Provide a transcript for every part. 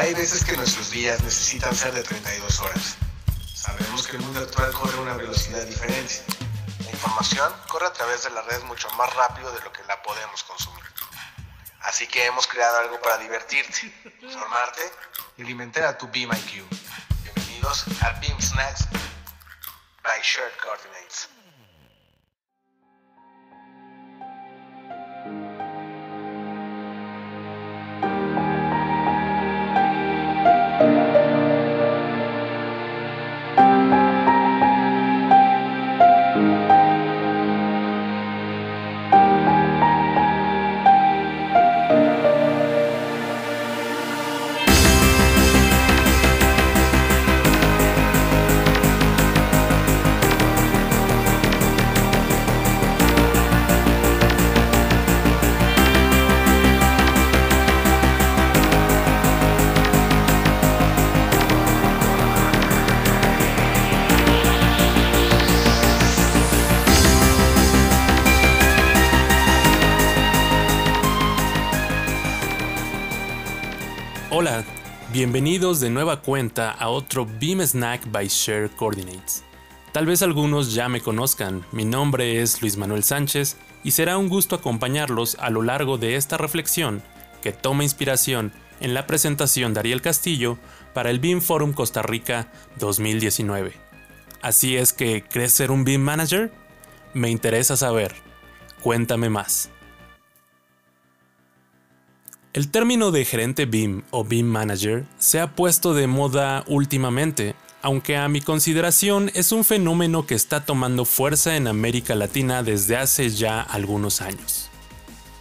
Hay veces que nuestros días necesitan ser de 32 horas. Sabemos que el mundo actual corre a una velocidad diferente. La información corre a través de la red mucho más rápido de lo que la podemos consumir. Así que hemos creado algo para divertirte, formarte y alimentar a tu Beam IQ. Bienvenidos a Beam Snacks by Shared Coordinates. Hola, bienvenidos de nueva cuenta a otro Beam Snack by Share Coordinates. Tal vez algunos ya me conozcan, mi nombre es Luis Manuel Sánchez y será un gusto acompañarlos a lo largo de esta reflexión que toma inspiración en la presentación de Ariel Castillo para el Beam Forum Costa Rica 2019. Así es que, ¿crees ser un Beam Manager? Me interesa saber. Cuéntame más. El término de gerente BIM o BIM Manager se ha puesto de moda últimamente, aunque a mi consideración es un fenómeno que está tomando fuerza en América Latina desde hace ya algunos años.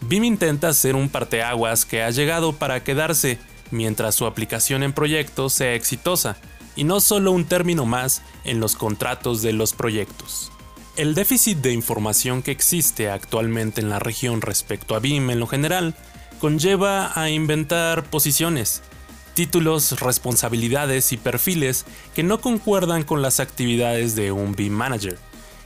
BIM intenta ser un parteaguas que ha llegado para quedarse mientras su aplicación en proyectos sea exitosa, y no solo un término más en los contratos de los proyectos. El déficit de información que existe actualmente en la región respecto a BIM en lo general conlleva a inventar posiciones, títulos, responsabilidades y perfiles que no concuerdan con las actividades de un BIM manager.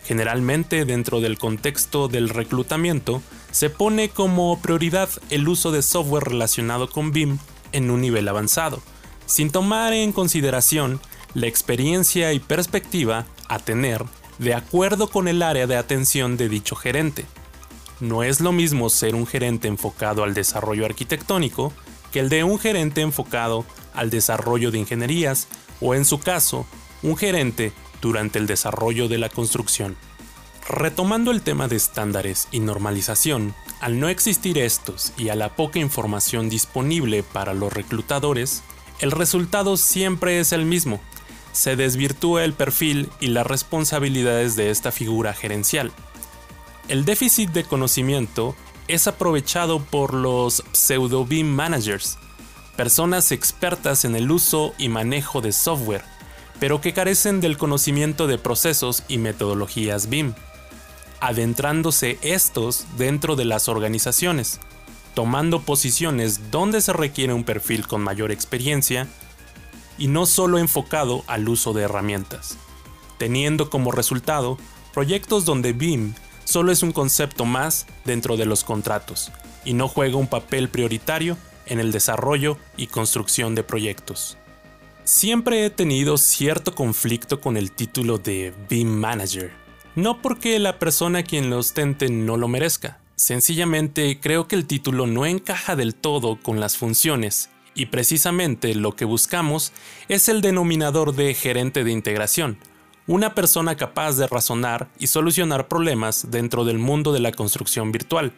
Generalmente dentro del contexto del reclutamiento se pone como prioridad el uso de software relacionado con BIM en un nivel avanzado, sin tomar en consideración la experiencia y perspectiva a tener de acuerdo con el área de atención de dicho gerente. No es lo mismo ser un gerente enfocado al desarrollo arquitectónico que el de un gerente enfocado al desarrollo de ingenierías o en su caso, un gerente durante el desarrollo de la construcción. Retomando el tema de estándares y normalización, al no existir estos y a la poca información disponible para los reclutadores, el resultado siempre es el mismo. Se desvirtúa el perfil y las responsabilidades de esta figura gerencial. El déficit de conocimiento es aprovechado por los pseudo BIM managers, personas expertas en el uso y manejo de software, pero que carecen del conocimiento de procesos y metodologías BIM, adentrándose estos dentro de las organizaciones, tomando posiciones donde se requiere un perfil con mayor experiencia y no solo enfocado al uso de herramientas, teniendo como resultado proyectos donde BIM solo es un concepto más dentro de los contratos y no juega un papel prioritario en el desarrollo y construcción de proyectos. Siempre he tenido cierto conflicto con el título de BIM Manager, no porque la persona quien lo ostente no lo merezca, sencillamente creo que el título no encaja del todo con las funciones y precisamente lo que buscamos es el denominador de gerente de integración, una persona capaz de razonar y solucionar problemas dentro del mundo de la construcción virtual,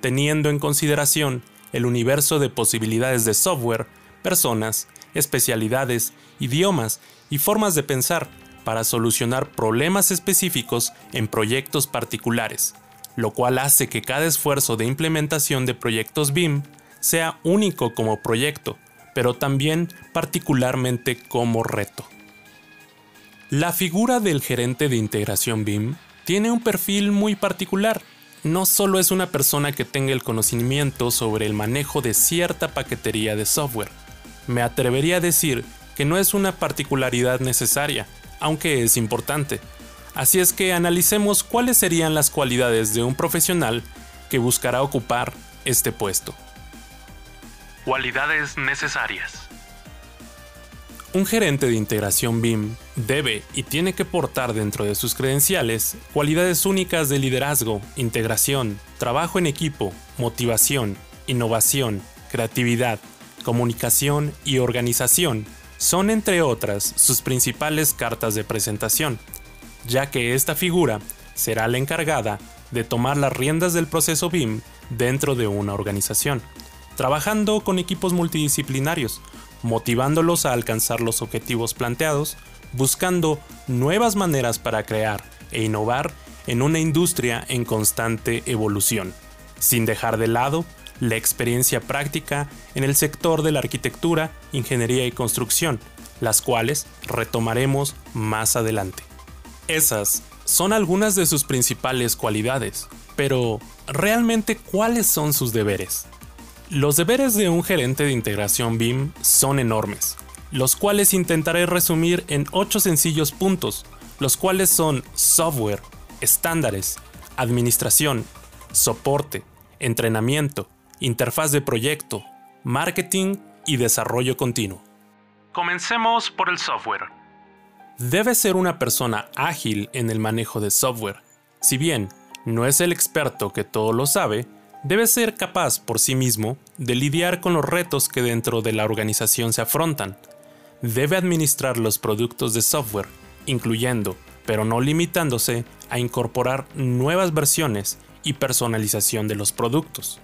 teniendo en consideración el universo de posibilidades de software, personas, especialidades, idiomas y formas de pensar para solucionar problemas específicos en proyectos particulares, lo cual hace que cada esfuerzo de implementación de proyectos BIM sea único como proyecto, pero también particularmente como reto. La figura del gerente de integración BIM tiene un perfil muy particular. No solo es una persona que tenga el conocimiento sobre el manejo de cierta paquetería de software. Me atrevería a decir que no es una particularidad necesaria, aunque es importante. Así es que analicemos cuáles serían las cualidades de un profesional que buscará ocupar este puesto. Cualidades necesarias. Un gerente de integración BIM debe y tiene que portar dentro de sus credenciales cualidades únicas de liderazgo, integración, trabajo en equipo, motivación, innovación, creatividad, comunicación y organización. Son entre otras sus principales cartas de presentación, ya que esta figura será la encargada de tomar las riendas del proceso BIM dentro de una organización, trabajando con equipos multidisciplinarios, motivándolos a alcanzar los objetivos planteados, buscando nuevas maneras para crear e innovar en una industria en constante evolución, sin dejar de lado la experiencia práctica en el sector de la arquitectura, ingeniería y construcción, las cuales retomaremos más adelante. Esas son algunas de sus principales cualidades, pero ¿realmente cuáles son sus deberes? Los deberes de un gerente de integración BIM son enormes, los cuales intentaré resumir en 8 sencillos puntos, los cuales son software, estándares, administración, soporte, entrenamiento, interfaz de proyecto, marketing y desarrollo continuo. Comencemos por el software. Debe ser una persona ágil en el manejo de software. Si bien no es el experto que todo lo sabe, debe ser capaz por sí mismo de lidiar con los retos que dentro de la organización se afrontan. Debe administrar los productos de software, incluyendo, pero no limitándose, a incorporar nuevas versiones y personalización de los productos.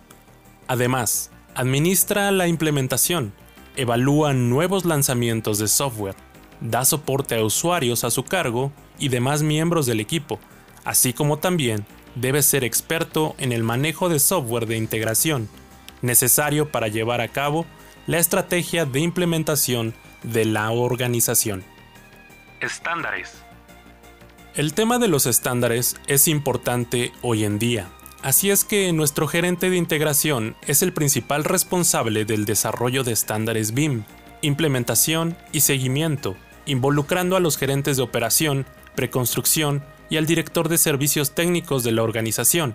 Además, administra la implementación, evalúa nuevos lanzamientos de software, da soporte a usuarios a su cargo y demás miembros del equipo, así como también debe ser experto en el manejo de software de integración, necesario para llevar a cabo la estrategia de implementación de la organización. Estándares. El tema de los estándares es importante hoy en día, así es que nuestro gerente de integración es el principal responsable del desarrollo de estándares BIM, implementación y seguimiento, involucrando a los gerentes de operación, preconstrucción y al director de servicios técnicos de la organización.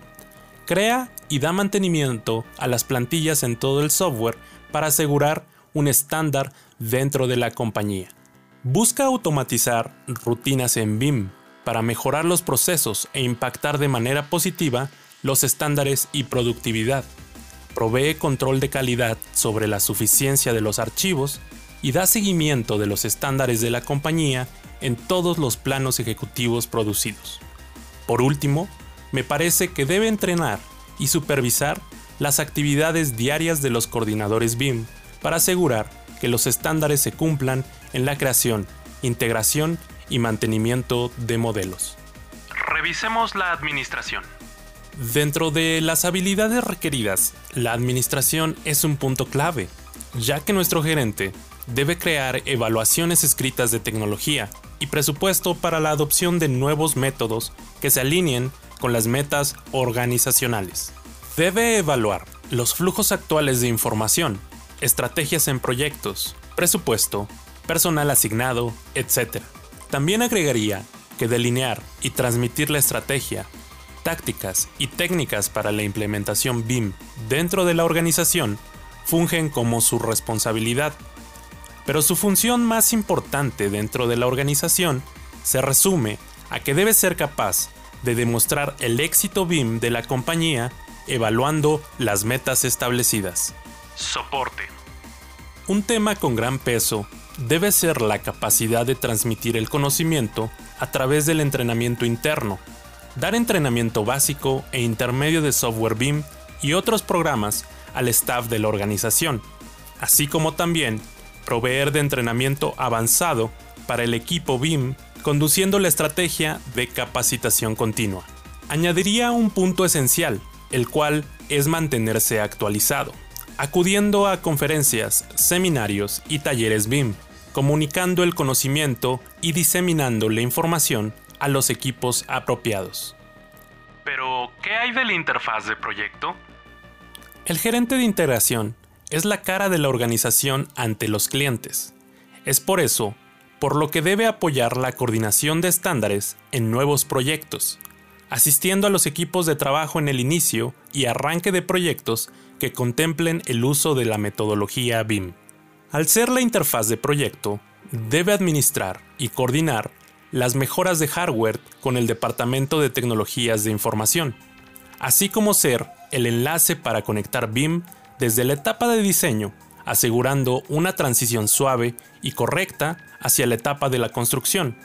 Crea y da mantenimiento a las plantillas en todo el software para asegurar un estándar dentro de la compañía. Busca automatizar rutinas en BIM para mejorar los procesos e impactar de manera positiva los estándares y productividad. Provee control de calidad sobre la suficiencia de los archivos y da seguimiento de los estándares de la compañía en todos los planos ejecutivos producidos. Por último, me parece que debe entrenar y supervisar las actividades diarias de los coordinadores BIM para asegurar que los estándares se cumplan en la creación, integración y mantenimiento de modelos. Revisemos la administración. Dentro de las habilidades requeridas, la administración es un punto clave, ya que nuestro gerente debe crear evaluaciones escritas de tecnología y presupuesto para la adopción de nuevos métodos que se alineen con las metas organizacionales. Debe evaluar los flujos actuales de información, estrategias en proyectos, presupuesto, personal asignado, etc. También agregaría que delinear y transmitir la estrategia, tácticas y técnicas para la implementación BIM dentro de la organización fungen como su responsabilidad pero su función más importante dentro de la organización se resume a que debe ser capaz de demostrar el éxito BIM de la compañía evaluando las metas establecidas. Soporte. Un tema con gran peso debe ser la capacidad de transmitir el conocimiento a través del entrenamiento interno, dar entrenamiento básico e intermedio de software BIM y otros programas al staff de la organización, así como también proveer de entrenamiento avanzado para el equipo BIM, conduciendo la estrategia de capacitación continua. Añadiría un punto esencial, el cual es mantenerse actualizado, acudiendo a conferencias, seminarios y talleres BIM, comunicando el conocimiento y diseminando la información a los equipos apropiados. Pero, ¿qué hay de la interfaz de proyecto? El gerente de integración es la cara de la organización ante los clientes. Es por eso por lo que debe apoyar la coordinación de estándares en nuevos proyectos, asistiendo a los equipos de trabajo en el inicio y arranque de proyectos que contemplen el uso de la metodología BIM. Al ser la interfaz de proyecto, debe administrar y coordinar las mejoras de hardware con el Departamento de Tecnologías de Información, así como ser el enlace para conectar BIM desde la etapa de diseño, asegurando una transición suave y correcta hacia la etapa de la construcción,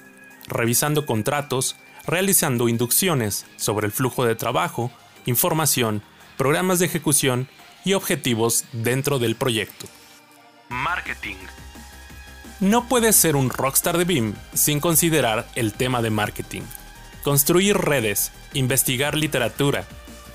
revisando contratos, realizando inducciones sobre el flujo de trabajo, información, programas de ejecución y objetivos dentro del proyecto. Marketing. No puedes ser un rockstar de BIM sin considerar el tema de marketing. Construir redes, investigar literatura,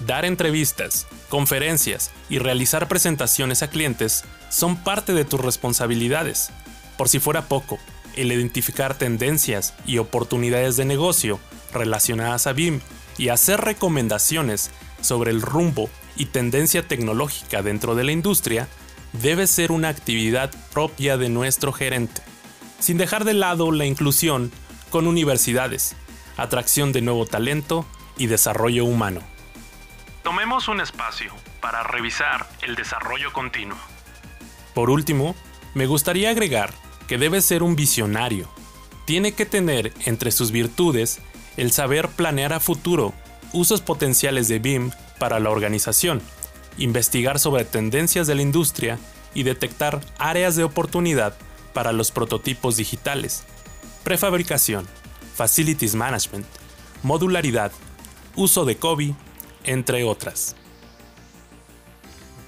dar entrevistas, conferencias y realizar presentaciones a clientes son parte de tus responsabilidades. Por si fuera poco, el identificar tendencias y oportunidades de negocio relacionadas a BIM y hacer recomendaciones sobre el rumbo y tendencia tecnológica dentro de la industria debe ser una actividad propia de nuestro gerente, sin dejar de lado la inclusión con universidades, atracción de nuevo talento y desarrollo humano. Un espacio para revisar el desarrollo continuo. Por último, me gustaría agregar que debe ser un visionario. Tiene que tener entre sus virtudes el saber planear a futuro usos potenciales de BIM para la organización investigar sobre tendencias de la industria y detectar áreas de oportunidad para los prototipos digitales, prefabricación, facilities management, modularidad, uso de COBI, entre otras.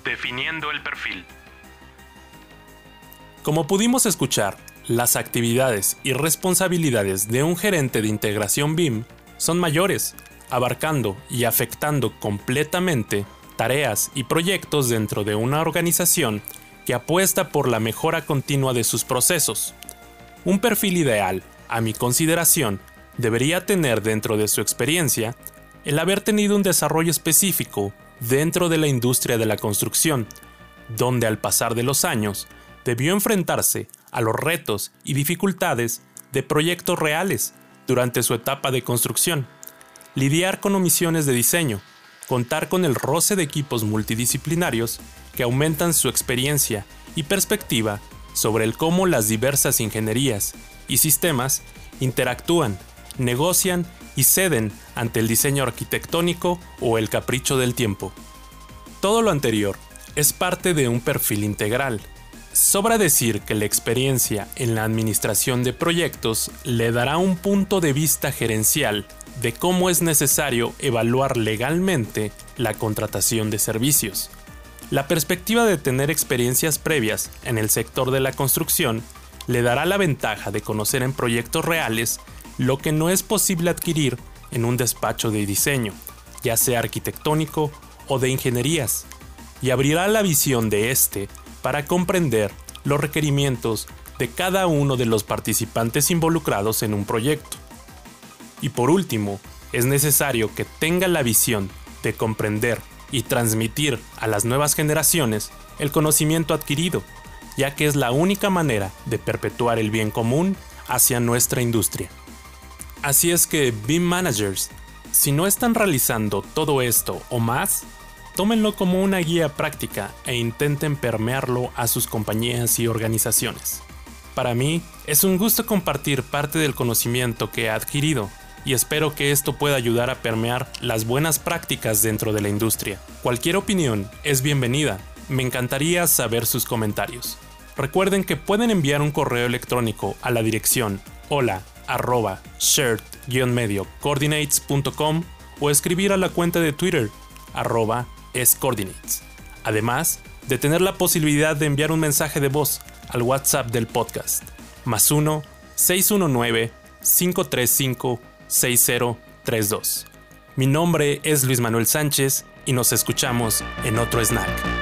Definiendo el perfil. Como pudimos escuchar, las actividades y responsabilidades de un gerente de integración BIM son mayores, abarcando y afectando completamente tareas y proyectos dentro de una organización que apuesta por la mejora continua de sus procesos. Un perfil ideal, a mi consideración, debería tener dentro de su experiencia el haber tenido un desarrollo específico dentro de la industria de la construcción, donde al pasar de los años debió enfrentarse a los retos y dificultades de proyectos reales durante su etapa de construcción, lidiar con omisiones de diseño, contar con el roce de equipos multidisciplinarios que aumentan su experiencia y perspectiva sobre el cómo las diversas ingenierías y sistemas interactúan, negocian y ceden ante el diseño arquitectónico o el capricho del tiempo. Todo lo anterior es parte de un perfil integral. Sobra decir que la experiencia en la administración de proyectos le dará un punto de vista gerencial de cómo es necesario evaluar legalmente la contratación de servicios. La perspectiva de tener experiencias previas en el sector de la construcción le dará la ventaja de conocer en proyectos reales lo que no es posible adquirir en un despacho de diseño, ya sea arquitectónico o de ingenierías, y abrirá la visión de éste para comprender los requerimientos de cada uno de los participantes involucrados en un proyecto. Y por último, es necesario que tenga la visión de comprender y transmitir a las nuevas generaciones el conocimiento adquirido, ya que es la única manera de perpetuar el bien común hacia nuestra industria. Así es que BIM Managers, si no están realizando todo esto o más, tómenlo como una guía práctica e intenten permearlo a sus compañías y organizaciones. Para mí, es un gusto compartir parte del conocimiento que he adquirido y espero que esto pueda ayudar a permear las buenas prácticas dentro de la industria. Cualquier opinión es bienvenida, me encantaría saber sus comentarios. Recuerden que pueden enviar un correo electrónico a la dirección hola arroba medio coordinatescom o escribir a la cuenta de Twitter arroba escoordinates. Además de tener la posibilidad de enviar un mensaje de voz al WhatsApp del podcast, más 1 619 535 6032. Mi nombre es Luis Manuel Sánchez y nos escuchamos en otro snack.